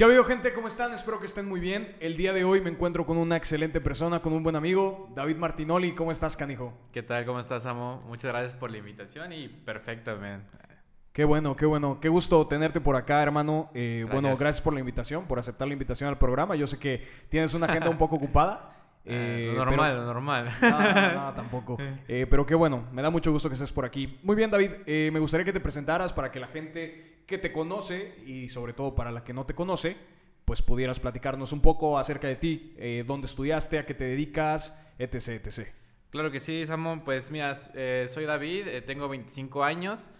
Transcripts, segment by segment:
¿Qué ha habido gente? ¿Cómo están? Espero que estén muy bien. El día de hoy me encuentro con una excelente persona, con un buen amigo, David Martinoli. ¿Cómo estás, canijo? ¿Qué tal? ¿Cómo estás, Amo? Muchas gracias por la invitación y perfecto, man. Qué bueno, qué bueno. Qué gusto tenerte por acá, hermano. Eh, bueno, gracias por la invitación, por aceptar la invitación al programa. Yo sé que tienes una agenda un poco ocupada. Eh, normal, normal. No, no, no tampoco. Eh, pero qué bueno, me da mucho gusto que estés por aquí. Muy bien, David, me gustaría que te presentaras para que la gente que te conoce y sobre todo para la que no te conoce, pues pudieras platicarnos un poco acerca de ti, dónde estudiaste, a qué te dedicas, etc, etc. Claro que sí, Samón. Pues mira, soy David, tengo 25 años.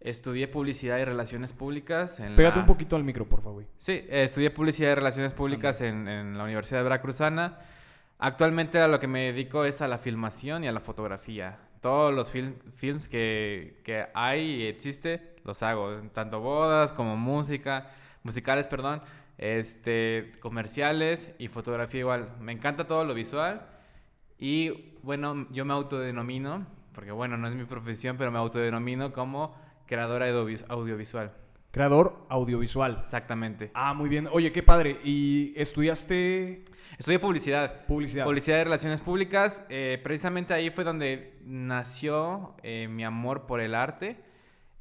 Estudié publicidad y relaciones públicas. En Pégate un poquito al micro, por favor. Sí, estudié publicidad y relaciones públicas en, en, la Universidad de Veracruzana. Actualmente a lo que me dedico es a la filmación y a la fotografía. Todos los films que, que hay y existe, los hago. Tanto bodas como música, musicales, perdón, este, comerciales y fotografía igual. Me encanta todo lo visual. Y bueno, yo me autodenomino, porque bueno, no es mi profesión, pero me autodenomino como creador audiovisual. Creador audiovisual. Exactamente. Ah, muy bien. Oye, qué padre. ¿Y estudiaste? Estudié publicidad. Publicidad. Publicidad de relaciones públicas. Eh, precisamente ahí fue donde nació eh, mi amor por el arte.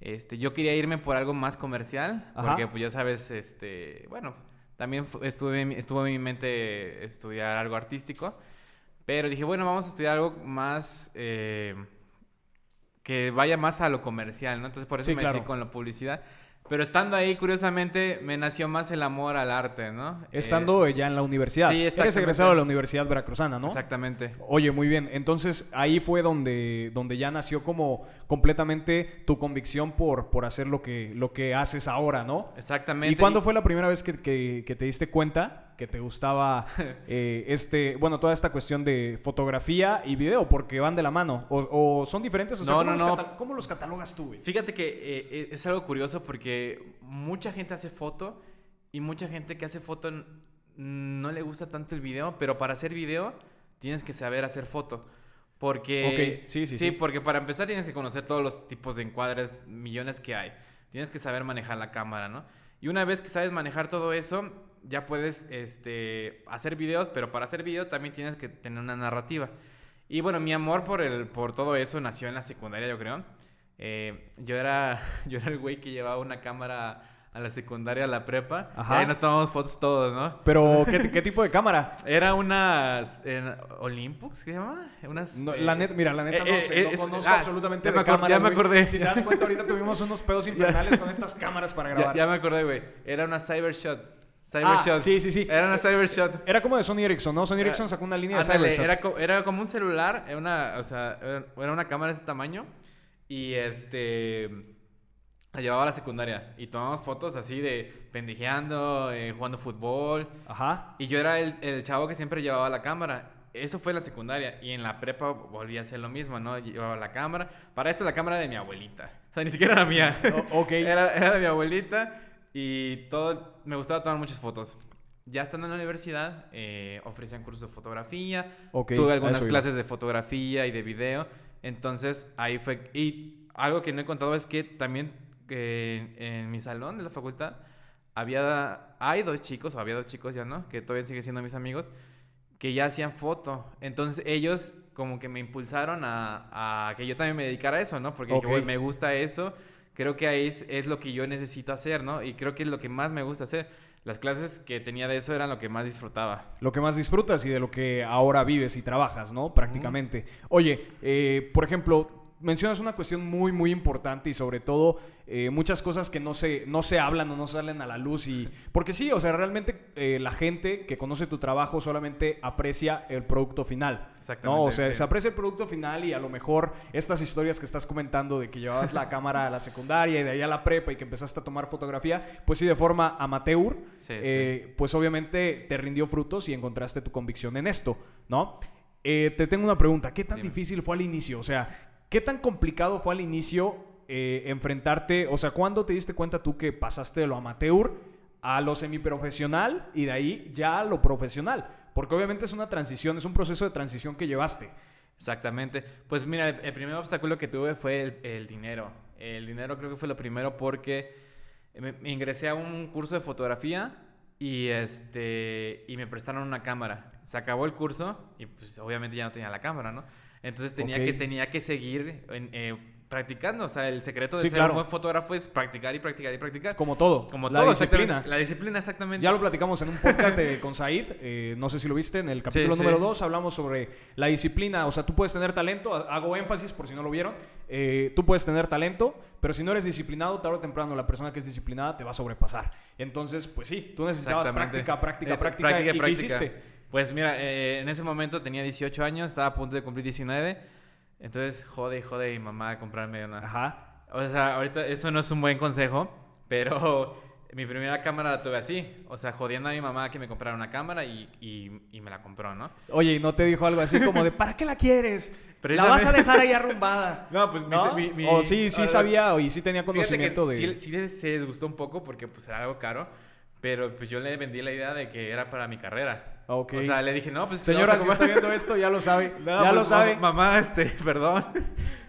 Este, yo quería irme por algo más comercial, porque pues ya sabes, este, bueno, también estuve, estuvo en mi mente estudiar algo artístico, pero dije, bueno, vamos a estudiar algo más eh, que vaya más a lo comercial, ¿no? Entonces por eso me claro. con la publicidad. Pero estando ahí, curiosamente, me nació más el amor al arte, ¿no? Estando eh, ya en la universidad. Sí, Eres egresado de la Universidad Veracruzana, ¿no? Exactamente. Oye, muy bien. Entonces, ahí fue donde, donde ya nació como completamente tu convicción por, por hacer lo que, lo que haces ahora, ¿no? Exactamente. ¿Y cuándo fue la primera vez que, que te diste cuenta que te gustaba eh, este, bueno, toda esta cuestión de fotografía y video, porque van de la mano. ¿O, son diferentes? O sea, no, ¿cómo, no, los no. ¿cómo los catalogas tú, güey? Fíjate que eh, eh, es algo curioso porque mucha gente hace foto y mucha gente que hace foto no le gusta tanto el video, pero para hacer video tienes que saber hacer foto. Porque, sí, sí, sí, sí, porque para empezar tienes que conocer todos los tipos de encuadres, millones que hay. Tienes que saber manejar la cámara, ¿no? Y una vez que sabes manejar todo eso, ya puedes este, hacer videos, pero para hacer video también tienes que tener una narrativa. Y bueno, mi amor por, el, por todo eso nació en la secundaria, yo creo. Eh, yo, era, yo era el güey que llevaba una cámara a la secundaria, a la prepa. Ajá. Y ahí nos tomamos fotos todos, ¿no? Pero, ¿qué, ¿qué, tipo de cámara? Era unas... ¿Olympus? ¿Qué se llama? Unas... la net, mira, la neta no eh, sé, no eh, conozco ah, absolutamente de cámaras, Ya me acordé. Si te das cuenta, ahorita tuvimos unos pedos infernales con estas cámaras para grabar. Ya, ya me acordé, güey. Era una Cybershot. Cybershot. Ah, sí, sí, sí. Era una Cybershot. Era como de Sony Ericsson, ¿no? Sony Ericsson sacó una línea de Cybershot. Era, era como un celular, era una, o sea, era una cámara de ese tamaño. Y este. La llevaba a la secundaria. Y tomamos fotos así de pendejeando, eh, jugando fútbol. Ajá. Y yo era el, el, chavo que siempre llevaba la cámara. Eso fue en la secundaria. Y en la prepa volví a hacer lo mismo, ¿no? Llevaba la cámara. Para esto, la cámara de mi abuelita. O sea, ni siquiera era mía. ok. era, era de mi abuelita. Y todo, me gustaba tomar muchas fotos. Ya estando en la universidad, eh, ofrecían cursos de fotografía. tuve algunas clases de fotografía y de video. Entonces, ahí fue. Y algo que no he contado es que también eh, en mi salón de la facultad había. Hay dos chicos, o había dos chicos ya, ¿no? Que todavía siguen siendo mis amigos, que ya hacían foto. Entonces, ellos como que me impulsaron a, a que yo también me dedicara a eso, ¿no? Porque dije, me gusta eso creo que ahí es, es, lo que yo necesito hacer, ¿no? Y creo que es lo que más me gusta hacer. Las clases que tenía de eso eran lo que más disfrutaba. Lo que más disfrutas y de lo que ahora vives y trabajas, ¿no? Prácticamente. Oye, eh, por ejemplo, mencionas una cuestión muy, muy importante y sobre todo eh, muchas cosas que no se, no se hablan o no salen a la luz. y Porque sí, o sea, realmente eh, la gente que conoce tu trabajo solamente aprecia el producto final. Exactamente. ¿no? O sea, se aprecia el producto final y a lo mejor estas historias que estás comentando de que llevabas la cámara a la secundaria y de ahí a la prepa y que empezaste a tomar fotografía, pues sí, de forma amateur, eh, pues obviamente te rindió frutos y encontraste tu convicción en esto, ¿no? te tengo una pregunta, ¿qué tan difícil fue al inicio? O sea, ¿Qué tan complicado fue al inicio eh, enfrentarte? O sea, ¿cuándo te diste cuenta tú que pasaste de lo amateur a lo semiprofesional y de ahí ya a lo profesional? Porque obviamente es una transición, es un proceso de transición que llevaste. Exactamente. Pues mira, el, primer obstáculo que tuve fue el, dinero. El dinero creo que fue lo primero porque me ingresé a un curso de fotografía Y este y me prestaron una cámara. Se acabó el curso y pues obviamente ya no tenía la cámara, ¿no? Entonces tenía que tenía que seguir en, eh, practicando. O sea, el secreto de ser un buen fotógrafo es practicar y practicar y practicar. Como todo. Como la disciplina. La disciplina, exactamente. Ya lo platicamos en un podcast de, con Said. Eh, no sé si lo viste. En el capítulo número 2 hablamos sobre la disciplina. O sea, tú puedes tener talento. Hago énfasis por si no lo vieron. Eh, tú puedes tener talento, pero si no eres disciplinado, tarde o temprano la persona que es disciplinada te va a sobrepasar. Entonces, pues sí, tú necesitabas práctica, práctica, práctica. práctica ¿Y qué hiciste? Pues mira, eh, en ese momento tenía 18 años, estaba a punto de cumplir 19 entonces, jode y jode mi mamá a comprarme una. Ajá. O sea, ahorita eso no es un buen consejo, pero mi primera cámara la tuve así. O sea, jodiendo a mi mamá que me comprara una cámara y, y, me la compró, ¿no? Oye, ¿y no te dijo algo así como de, ¿para qué la quieres? La vas a dejar ahí arrumbada. No, pues Mi, mi, O sí, sí sabía o y sí tenía conocimiento de... Sí, sí se desgustó un poco porque pues era algo caro. Pero pues yo le vendí la idea de que era para mi carrera. O sea, le dije, no, pues... Señora, si está viendo esto, ya lo sabe. ya pues, lo sabe. Mamá, este, perdón.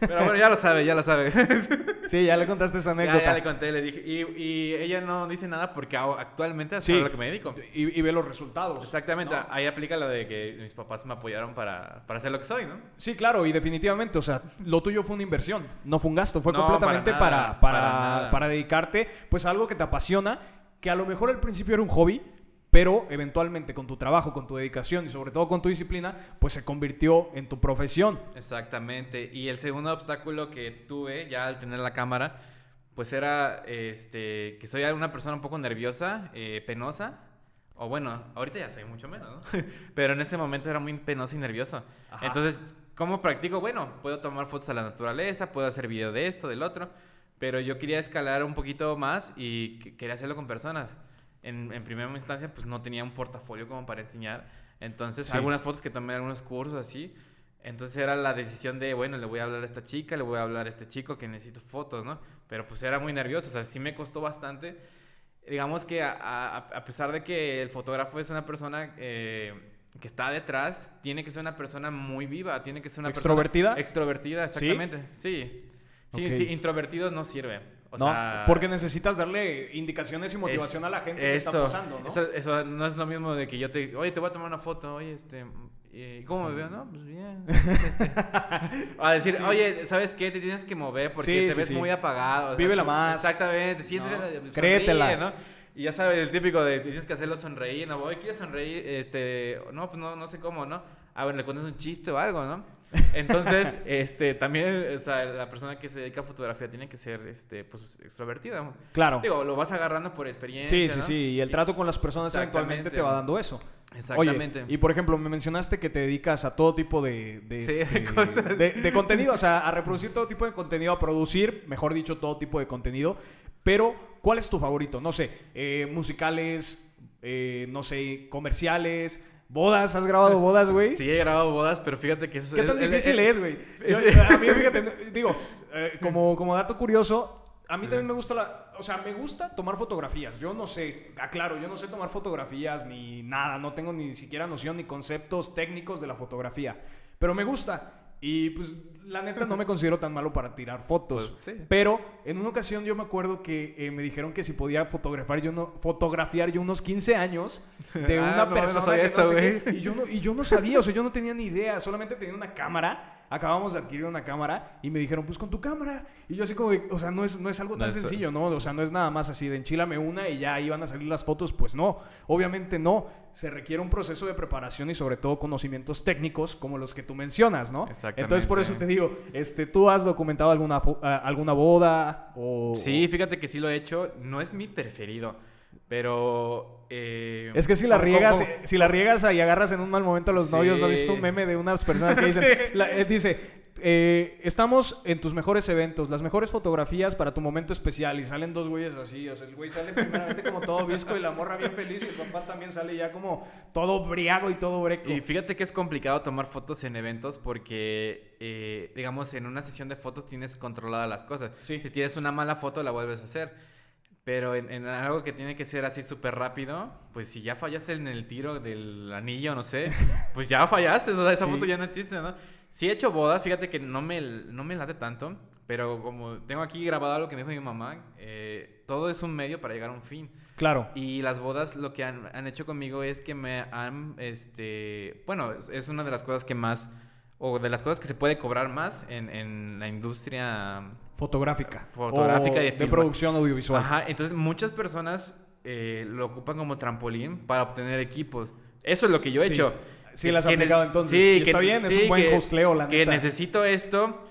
Pero bueno, ya lo sabe, ya lo sabe. sí, ya le contaste esa anécdota. Ya, ya le conté, le dije. Y, y, ella no dice nada porque actualmente es a lo que me dedico. Y, y, ve los resultados. Exactamente. Ahí aplica la de que mis papás me apoyaron para, para ser lo que soy, ¿no? Sí, claro. Y definitivamente, o sea, lo tuyo fue una inversión. No fue un gasto. Fue completamente para, para, para dedicarte pues a algo que te apasiona que a lo mejor al principio era un hobby, pero eventualmente con tu trabajo, con tu dedicación y sobre todo con tu disciplina, pues se convirtió en tu profesión. Exactamente. Y el segundo obstáculo que tuve ya al tener la cámara, pues era este, que soy una persona un poco nerviosa, eh, penosa. O bueno, ahorita ya soy mucho menos, ¿no? Pero en ese momento era muy penoso y nervioso. Entonces, ¿cómo practico? Bueno, puedo tomar fotos a la naturaleza, puedo hacer video de esto, del otro. Pero yo quería escalar un poquito más y quería hacerlo con personas. En, en, primera instancia, pues no tenía un portafolio como para enseñar. Entonces, algunas fotos que tomé, algunos cursos así. Entonces era la decisión de, bueno, le voy a hablar a esta chica, le voy a hablar a este chico que necesito fotos, ¿no? Pero pues era muy nervioso, o sea, sí me costó bastante. Digamos que a, a, pesar de que el fotógrafo es una persona eh, que está detrás, tiene que ser una persona muy viva, tiene que ser una ¿Extrovertida? persona... Extrovertida, exactamente, sí. Sí, sí, introvertidos no sirve. O no, porque necesitas darle indicaciones y motivación a la gente que está posando, ¿no? Eso, no es lo mismo de que yo te, oye, te voy a tomar una foto, oye, este, ¿cómo me veo? No, pues bien. Este. a decir, oye, ¿sabes qué? Te tienes que mover porque te ves muy apagado. Vívela más. Exactamente, siéntete, no. Créetela. ¿no? Y ya sabes, el típico de tienes que hacerlo sonreír, no, oye, ¿quieres sonreír? Este, no, pues no, no sé cómo, ¿no? Ah, bueno, le cuentas un chiste o algo, ¿no? Entonces, este, también, o sea, la persona que se dedica a fotografía tiene que ser, este, pues, extrovertida. Claro. Digo, lo vas agarrando por experiencia, Sí, sí, sí, y el trato con las personas eventualmente te va dando eso. Exactamente. y por ejemplo, me mencionaste que te dedicas a todo tipo de, de, este, de, contenido, o sea, a reproducir todo tipo de contenido, a producir, mejor dicho, todo tipo de contenido. Pero, ¿cuál es tu favorito? No sé, eh, musicales, eh, no sé, comerciales, ¿Bodas? ¿Has grabado bodas, güey? Sí, he grabado bodas, pero fíjate que eso ¿Qué tan difícil es, güey? A mí, fíjate, digo, eh, como, como dato curioso, a mí también me gusta la... O sea, me gusta tomar fotografías. Yo no sé, aclaro, yo no sé tomar fotografías ni nada. No tengo ni siquiera noción ni conceptos técnicos de la fotografía. Pero me gusta. Y pues la neta no me considero tan malo para tirar fotos. Pues, pero en una ocasión yo me acuerdo que eh, me dijeron que si podía fotografiar yo, no, fotografiar yo unos 15 años de ah, una persona. y, yo no, y yo no sabía, o sea, yo no tenía ni idea, solamente tenía una cámara acabamos de adquirir una cámara y me dijeron, pues con tu cámara. Y yo así como de, o sea, no es, no es algo tan sencillo, ¿no? O sea, no es nada más así de enchilame una y ya iban a salir las fotos. Pues no, obviamente no. Se requiere un proceso de preparación y sobre todo conocimientos técnicos como los que tú mencionas, ¿no? Exactamente. Entonces por eso te digo, este, ¿tú has documentado alguna, alguna boda o...? Sí, fíjate que sí lo he hecho. No es mi preferido. Pero. Eh, es que si la riegas, si la riegas y agarras en un mal momento a los novios, ¿no has visto un meme de unas personas que dicen. Eh, dice. Eh, estamos en tus mejores eventos, las mejores fotografías para tu momento especial y salen dos güeyes así, o sea, el güey sale primeramente como todo visco y la morra bien feliz y el papá también sale ya como todo briago y todo breco. Y fíjate que es complicado tomar fotos en eventos porque, digamos, en una sesión de fotos tienes controladas las cosas. Si tienes una mala foto la vuelves a hacer. Pero en, algo que tiene que ser así súper rápido, pues si ya fallaste en el tiro del anillo, no sé, pues ya fallaste, o sea, esa foto ya no existe, ¿no? Sí he hecho bodas, fíjate que no me, no me late tanto, pero como tengo aquí grabado algo que me dijo mi mamá, eh, todo es un medio para llegar a un fin. Claro. Y las bodas lo que han, han, hecho conmigo es que me han, este, bueno, es una de las cosas que más, o de las cosas que se puede cobrar más en, en la industria fotográfica. Fotográfica y de, producción audiovisual. Ajá, entonces muchas personas eh, lo ocupan como trampolín para obtener equipos. Eso es lo que yo he hecho. Sí, las has aplicado entonces. Sí, que, está bien, es un buen que, la Que necesito esto.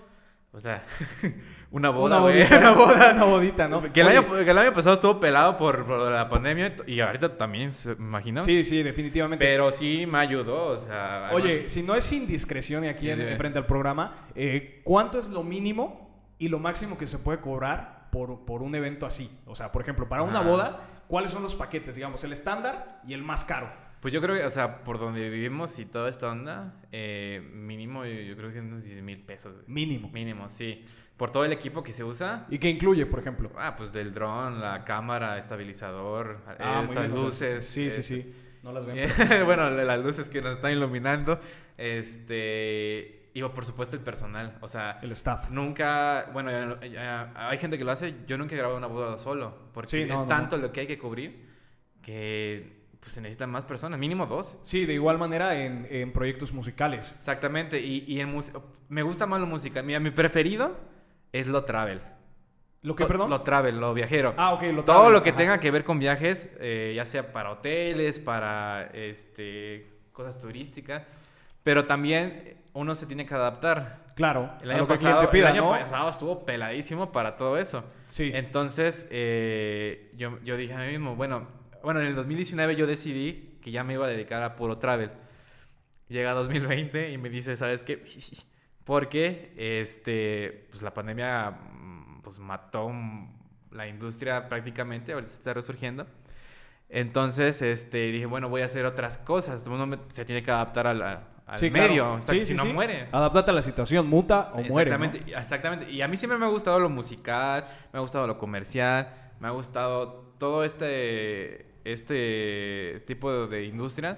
O sea, una boda, una bodita, una boda. Una bodita, ¿no? Que el, año, que el, año, pasado estuvo pelado por, por, la pandemia y ahorita también, ¿me imagino? Sí, sí, definitivamente. Pero sí me ayudó, o sea... Oye, si no es indiscreción y aquí en, frente al programa, eh, ¿cuánto es lo mínimo y lo máximo que se puede cobrar por, por un evento así? O sea, por ejemplo, para una boda, ¿cuáles son los paquetes? Digamos, el estándar y el más caro. Pues yo creo que, o sea, por donde vivimos y toda esta onda, eh, mínimo yo, creo que unos 10 mil pesos. Mínimo. Mínimo, sí. Por todo el equipo que se usa. ¿Y qué incluye, por ejemplo? Ah, pues del dron, la cámara, estabilizador, ah, estas luces. Sí, sí, sí. No las ven. bueno, las luces que nos están iluminando. Este. Y por supuesto el personal, o sea... El staff. Nunca, bueno, hay gente que lo hace, yo nunca he grabado una boda solo, porque es tanto lo que hay que cubrir que pues se necesitan más personas, mínimo dos. Sí, de igual manera en, en proyectos musicales. Exactamente, y, y en me gusta más lo musical. Mira, mi preferido es lo travel. ¿Lo que, perdón? Lo travel, lo viajero. Ah, ok, lo Todo lo que tenga que ver con viajes, eh, ya sea para hoteles, para este, cosas turísticas, pero también uno se tiene que adaptar. Claro, el año, pasado, el año pasado estuvo peladísimo para todo eso. Sí. Entonces, eh, yo, yo dije a mí mismo, bueno, bueno, en el 2019 yo decidí que ya me iba a dedicar a puro travel. Llega 2020 y me dice, ¿sabes qué? Porque este, pues la pandemia mm, pues mató la industria prácticamente, ahorita está resurgiendo. Entonces, este, dije, bueno, voy a hacer otras cosas. Uno se tiene que adaptar al, al medio, si no muere. Adaptate a la situación, muta o muere. Exactamente, exactamente. Y a mí siempre me ha gustado lo musical, me ha gustado lo comercial, me ha gustado todo este este tipo de industria.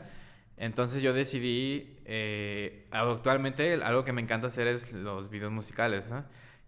Entonces yo decidí, eh, actualmente algo que me encanta hacer es los videos musicales,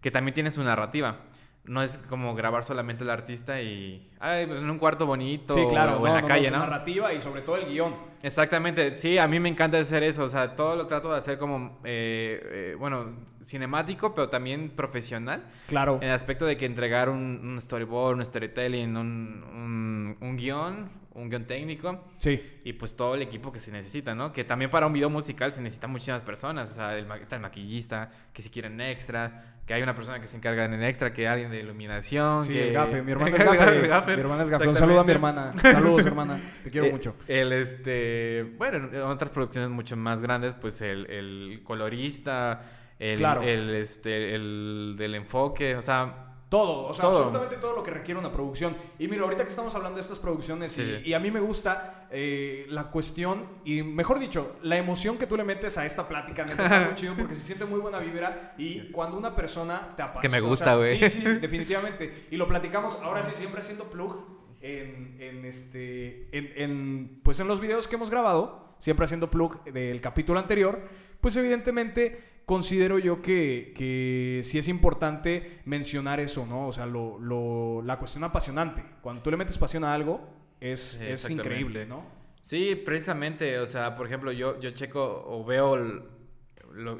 que también tiene su narrativa. No es como grabar solamente el artista y ay, pues, en un cuarto bonito sí, claro, o en la calle, ¿no? narrativa y sobre todo el guion. Exactamente, sí, a mí me encanta hacer eso, o sea, todo lo trato de hacer como, eh, eh, bueno, cinemático, pero también profesional. Claro. En el aspecto de que entregar un, storyboard, un storytelling, un, un, un guion, un guion técnico. Sí. Y pues todo el equipo que se necesita, ¿no? Que también para un video musical se necesitan muchísimas personas. O sea, el, está el maquillista, que si quieren extra, que hay una persona que se encarga en el extra, que alguien de iluminación. Sí, que... el gafe. Mi hermana es gafe. Mi hermana es gafe. Un saludo a mi hermana. Saludos, hermana. Te quiero eh, mucho. El, este... Bueno, en otras producciones mucho más grandes, pues el, el colorista, el, el, este, el del enfoque, o sea todo, o sea, absolutamente todo lo que requiere una producción. Y mira, ahorita que estamos hablando de estas producciones, y, a mí me gusta eh, la cuestión, y mejor dicho, la emoción que tú le metes a esta plática, neta, está muy chido porque se siente muy buena vibra. Y cuando una persona te apasiona. Que me gusta, güey. sí, sí, definitivamente. Y lo platicamos, ahora sí, siempre haciendo plug en, en este, en, en, pues en los videos que hemos grabado, siempre haciendo plug del capítulo anterior, pues evidentemente considero yo que, que sí es importante mencionar eso, ¿no? O sea, lo, lo, la cuestión apasionante. Cuando tú le metes pasión a algo, es, es increíble, ¿no? Sí, precisamente. O sea, por ejemplo, yo, yo checo o veo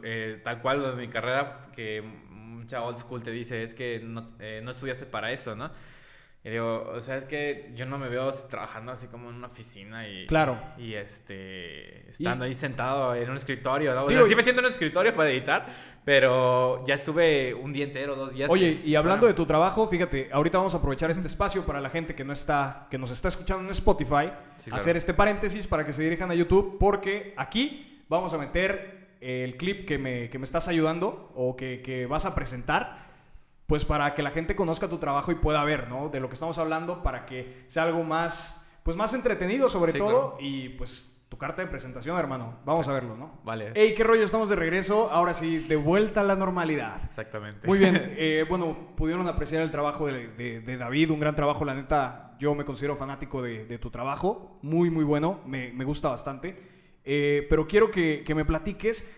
eh, tal cual lo de mi carrera que mucha old school te dice es que no, eh, no estudiaste para eso, ¿no? Y digo, o sea, es que yo no me veo trabajando así como en una oficina y... Claro. Y este... Estando ahí sentado en un escritorio, ¿no? sí me siento en un escritorio para editar, pero ya estuve un día entero, dos días. Oye, y hablando de tu trabajo, fíjate, ahorita vamos a aprovechar este espacio para la gente que no está... Que nos está escuchando en Spotify, hacer este paréntesis para que se dirijan a YouTube, porque aquí vamos a meter el clip que me, que me estás ayudando o que, que vas a presentar pues para que la gente conozca tu trabajo y pueda ver, ¿no? De lo que estamos hablando para que sea algo más, pues más entretenido sobre todo y pues tu carta de presentación, hermano. Vamos a verlo, ¿no? Vale. Hey, qué rollo, estamos de regreso. Ahora sí, de vuelta a la normalidad. Exactamente. Muy bien. Eh, bueno, pudieron apreciar el trabajo de, David, un gran trabajo, la neta. Yo me considero fanático de, tu trabajo. Muy, muy bueno. Me, gusta bastante. Eh, pero quiero que, que me platiques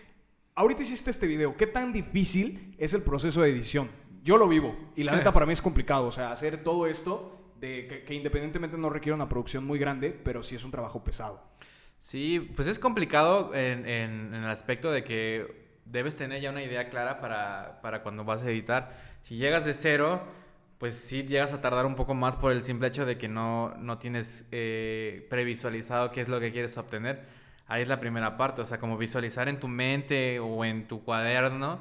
ahorita hiciste este video, ¿qué tan difícil es el proceso de edición? Yo lo vivo y la neta para mí es complicado, o sea, hacer todo esto de que, independientemente no requiere una producción muy grande, pero sí es un trabajo pesado. Sí, pues es complicado en, el aspecto de que debes tener ya una idea clara para, para cuando vas a editar. Si llegas de cero, pues sí llegas a tardar un poco más por el simple hecho de que no, no tienes eh, previsualizado qué es lo que quieres obtener. Ahí es la primera parte, o sea, como visualizar en tu mente o en tu cuaderno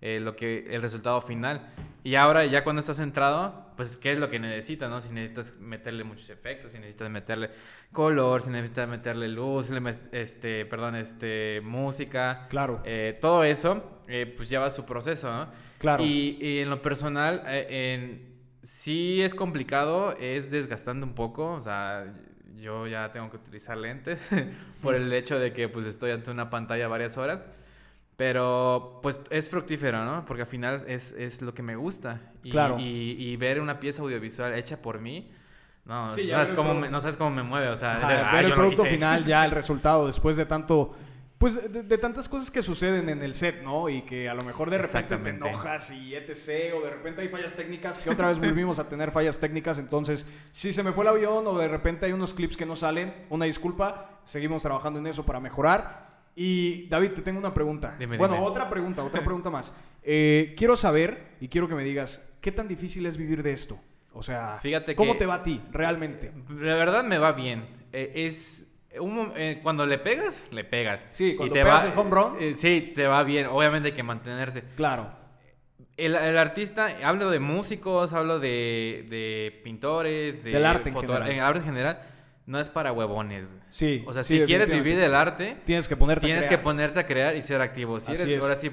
eh, lo que, el resultado final. Y ahora ya cuando estás centrado, pues qué es lo que necesitas, ¿no? Si necesitas meterle muchos efectos, si necesitas meterle color, si necesitas meterle luz, este, perdón, este, música. Claro. Eh, todo eso, pues lleva su proceso, ¿no? Claro. Y, y en lo personal, en sí es complicado, es desgastante un poco, o sea, yo ya tengo que utilizar lentes por el hecho de que pues estoy ante una pantalla varias horas, pero pues es fructífero, ¿no? Porque al final es, es lo que me gusta. Y, claro. Y, ver una pieza audiovisual hecha por mí, no, sabes cómo me, no sabes cómo me mueve, o sea, ver el producto final, ya el resultado, después de tanto pues de, tantas cosas que suceden en el set, ¿no? Y que a lo mejor de repente te enojas y etc. O de repente hay fallas técnicas, que otra vez volvimos a tener fallas técnicas. Entonces, si se me fue el avión o de repente hay unos clips que no salen, una disculpa. Seguimos trabajando en eso para mejorar. Y David, te tengo una pregunta. bueno, otra pregunta, otra pregunta más. Eh, quiero saber y quiero que me digas, ¿qué tan difícil es vivir de esto? O sea, Fíjate ¿cómo te va a ti realmente? La verdad me va bien. Eh, es eh, cuando le pegas, le pegas. Sí, cuando te pegas el home run. Eh, sí, te va bien. Obviamente hay que mantenerse. Claro. El, artista, hablo de músicos, hablo de, de pintores, de del arte en general. En arte en general, no es para huevones. Sí. O sea, si quieres vivir del arte, tienes que ponerte tienes a crear. que ponerte a crear y ser activo. Si eres, ahora sí,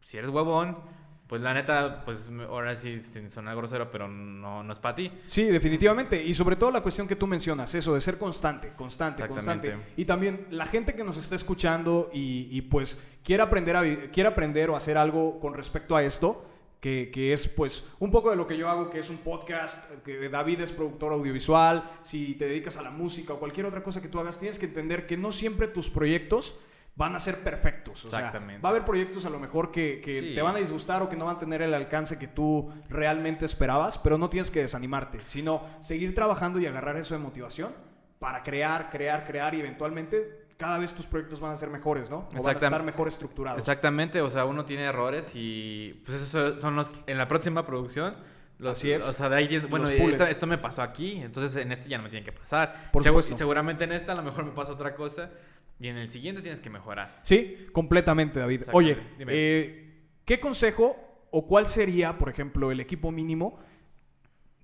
si eres huevón, pues la neta, pues ahora sí, sin sonar grosero, pero no, no es para ti. Sí, definitivamente. Y sobre todo la cuestión que tú mencionas, eso de ser constante, constante, constante. Y también la gente que nos está escuchando y, pues quiere aprender, a, quiere aprender o hacer algo con respecto a esto, que, que, es pues un poco de lo que yo hago, que es un podcast, que David es productor audiovisual, si te dedicas a la música o cualquier otra cosa que tú hagas, tienes que entender que no siempre tus proyectos van a ser perfectos. Exactamente. va a haber proyectos a lo mejor que, te van a disgustar o que no van a tener el alcance que tú realmente esperabas, pero no tienes que desanimarte, sino seguir trabajando y agarrar eso de motivación para crear, crear, crear y eventualmente cada vez tus proyectos van a ser mejores, ¿no? O van a estar mejor estructurados. Exactamente, o sea, uno tiene errores y pues esos son los en la próxima producción los, Así es. O sea, de ahí, bueno, esto, me pasó aquí, entonces en este ya no me tiene que pasar. Por supuesto. Seguramente en esta a lo mejor me pasa otra cosa. Y en el siguiente tienes que mejorar. Sí, completamente, David. Oye, eh, ¿qué consejo o cuál sería, por ejemplo, el equipo mínimo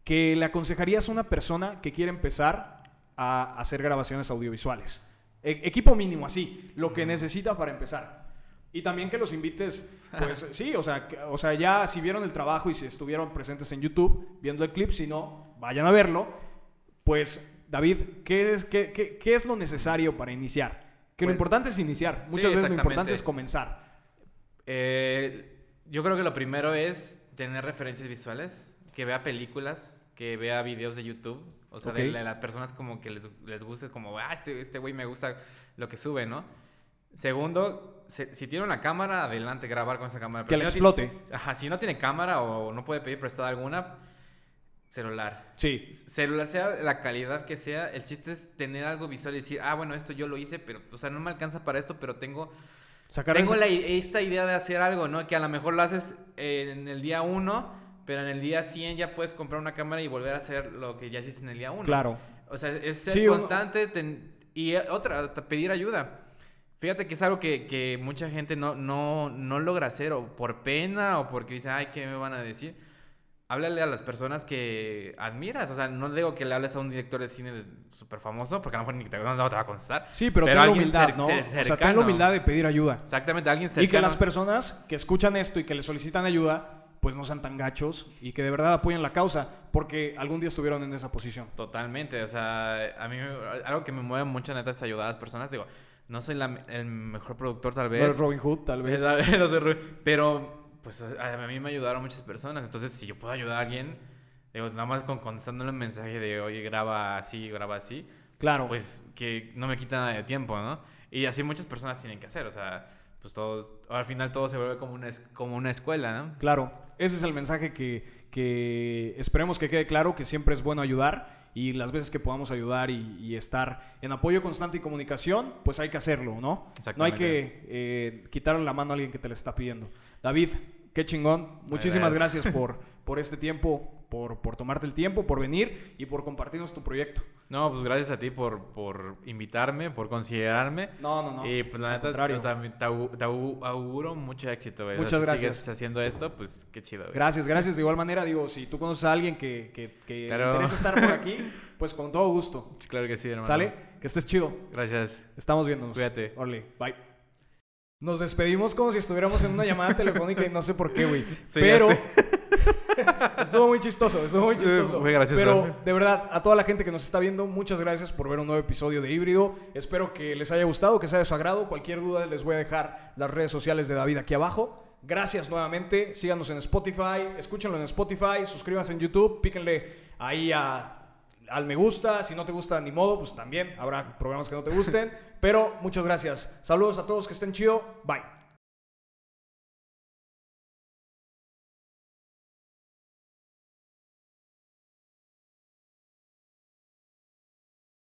que le aconsejarías a una persona que quiere empezar a hacer grabaciones audiovisuales? E, equipo mínimo, así, lo que necesita para empezar. Y también que los invites, pues sí, o sea, o sea, ya si vieron el trabajo y si estuvieron presentes en YouTube viendo el clip, si no, vayan a verlo. Pues, David, ¿qué es, qué, qué es lo necesario para iniciar? Que lo pues, importante es iniciar. Muchas veces lo importante es comenzar. Eh, yo creo que lo primero es tener referencias visuales, que vea películas, que vea videos de YouTube. O sea, de, las personas como que les, les guste, como, ah, este, este güey me gusta lo que sube, ¿no? Segundo, si, tiene una cámara, adelante, grabar con esa cámara. que le explote. ajá, si no tiene cámara o no puede pedir prestada alguna, celular. Sí. Celular, sea la calidad que sea, el chiste es tener algo visual y decir, ah, bueno, esto yo lo hice, pero, o sea, no me alcanza para esto, pero tengo... Sacar tengo esta idea de hacer algo, ¿no? Que a lo mejor lo haces en el día uno, pero en el día 100 ya puedes comprar una cámara y volver a hacer lo que ya hiciste en el día uno. Claro. O sea, es ser constante y otra, pedir ayuda. Fíjate que es algo que, que mucha gente no, no, no logra hacer o por pena o porque dice, ay, ¿qué me van a decir? háblale a las personas que admiras. O sea, no digo que le hables a un director de cine súper famoso, porque a lo mejor ni te, no, te va a contestar. Sí, pero, ten la humildad, ¿no? o sea, ten la humildad de pedir ayuda. Exactamente, alguien cercano. Y que las personas que escuchan esto y que le solicitan ayuda, pues no sean tan gachos y que de verdad apoyen la causa, porque algún día estuvieron en esa posición. Totalmente, o sea, a mí algo que me mueve mucho neta es ayudar a las personas. Digo, no soy el mejor productor tal vez. No es Robin Hood tal vez. no soy, pero pues a, mí me ayudaron muchas personas. Entonces, si yo puedo ayudar a alguien, digo, nada más con contestándole un mensaje de, oye, graba así, graba así. Claro. Pues que no me quita nada de tiempo, ¿no? Y así muchas personas tienen que hacer. O sea, pues todos, al final todo se vuelve como una, como una escuela, ¿no? Claro, ese es el mensaje que, que esperemos que quede claro, que siempre es bueno ayudar y las veces que podamos ayudar y, estar en apoyo constante y comunicación, pues hay que hacerlo, ¿no? No hay que eh, quitarle la mano a alguien que te le está pidiendo. David, qué chingón. Muchísimas gracias por, por este tiempo por, por tomarte el tiempo, por venir y por compartirnos tu proyecto. No, pues gracias a ti por, por invitarme, por considerarme. No, no, no. Y pues la neta, yo también te, auguro mucho éxito. Muchas gracias. Si sigues haciendo esto, pues qué chido. Gracias, gracias. De igual manera, digo, si tú conoces a alguien que, que, que interesa estar por aquí, pues con todo gusto. Claro que sí, hermano. ¿Sale? Que estés chido. Gracias. Estamos viéndonos. Cuídate. Orly, bye. Nos despedimos como si estuviéramos en una llamada telefónica y no sé por qué, güey. Pero estuvo muy chistoso, estuvo muy chistoso. Muy gracioso. Pero de verdad, a toda la gente que nos está viendo, muchas gracias por ver un nuevo episodio de Híbrido. Espero que les haya gustado, que sea de su agrado. Cualquier duda les voy a dejar las redes sociales de David aquí abajo. Gracias nuevamente. Síganos en Spotify, escúchenlo en Spotify, suscríbanse en YouTube, píquenle ahí al me gusta. Si no te gusta ni modo, pues también habrá programas que no te gusten. Pero muchas gracias. Saludos a todos, que estén chido. Bye.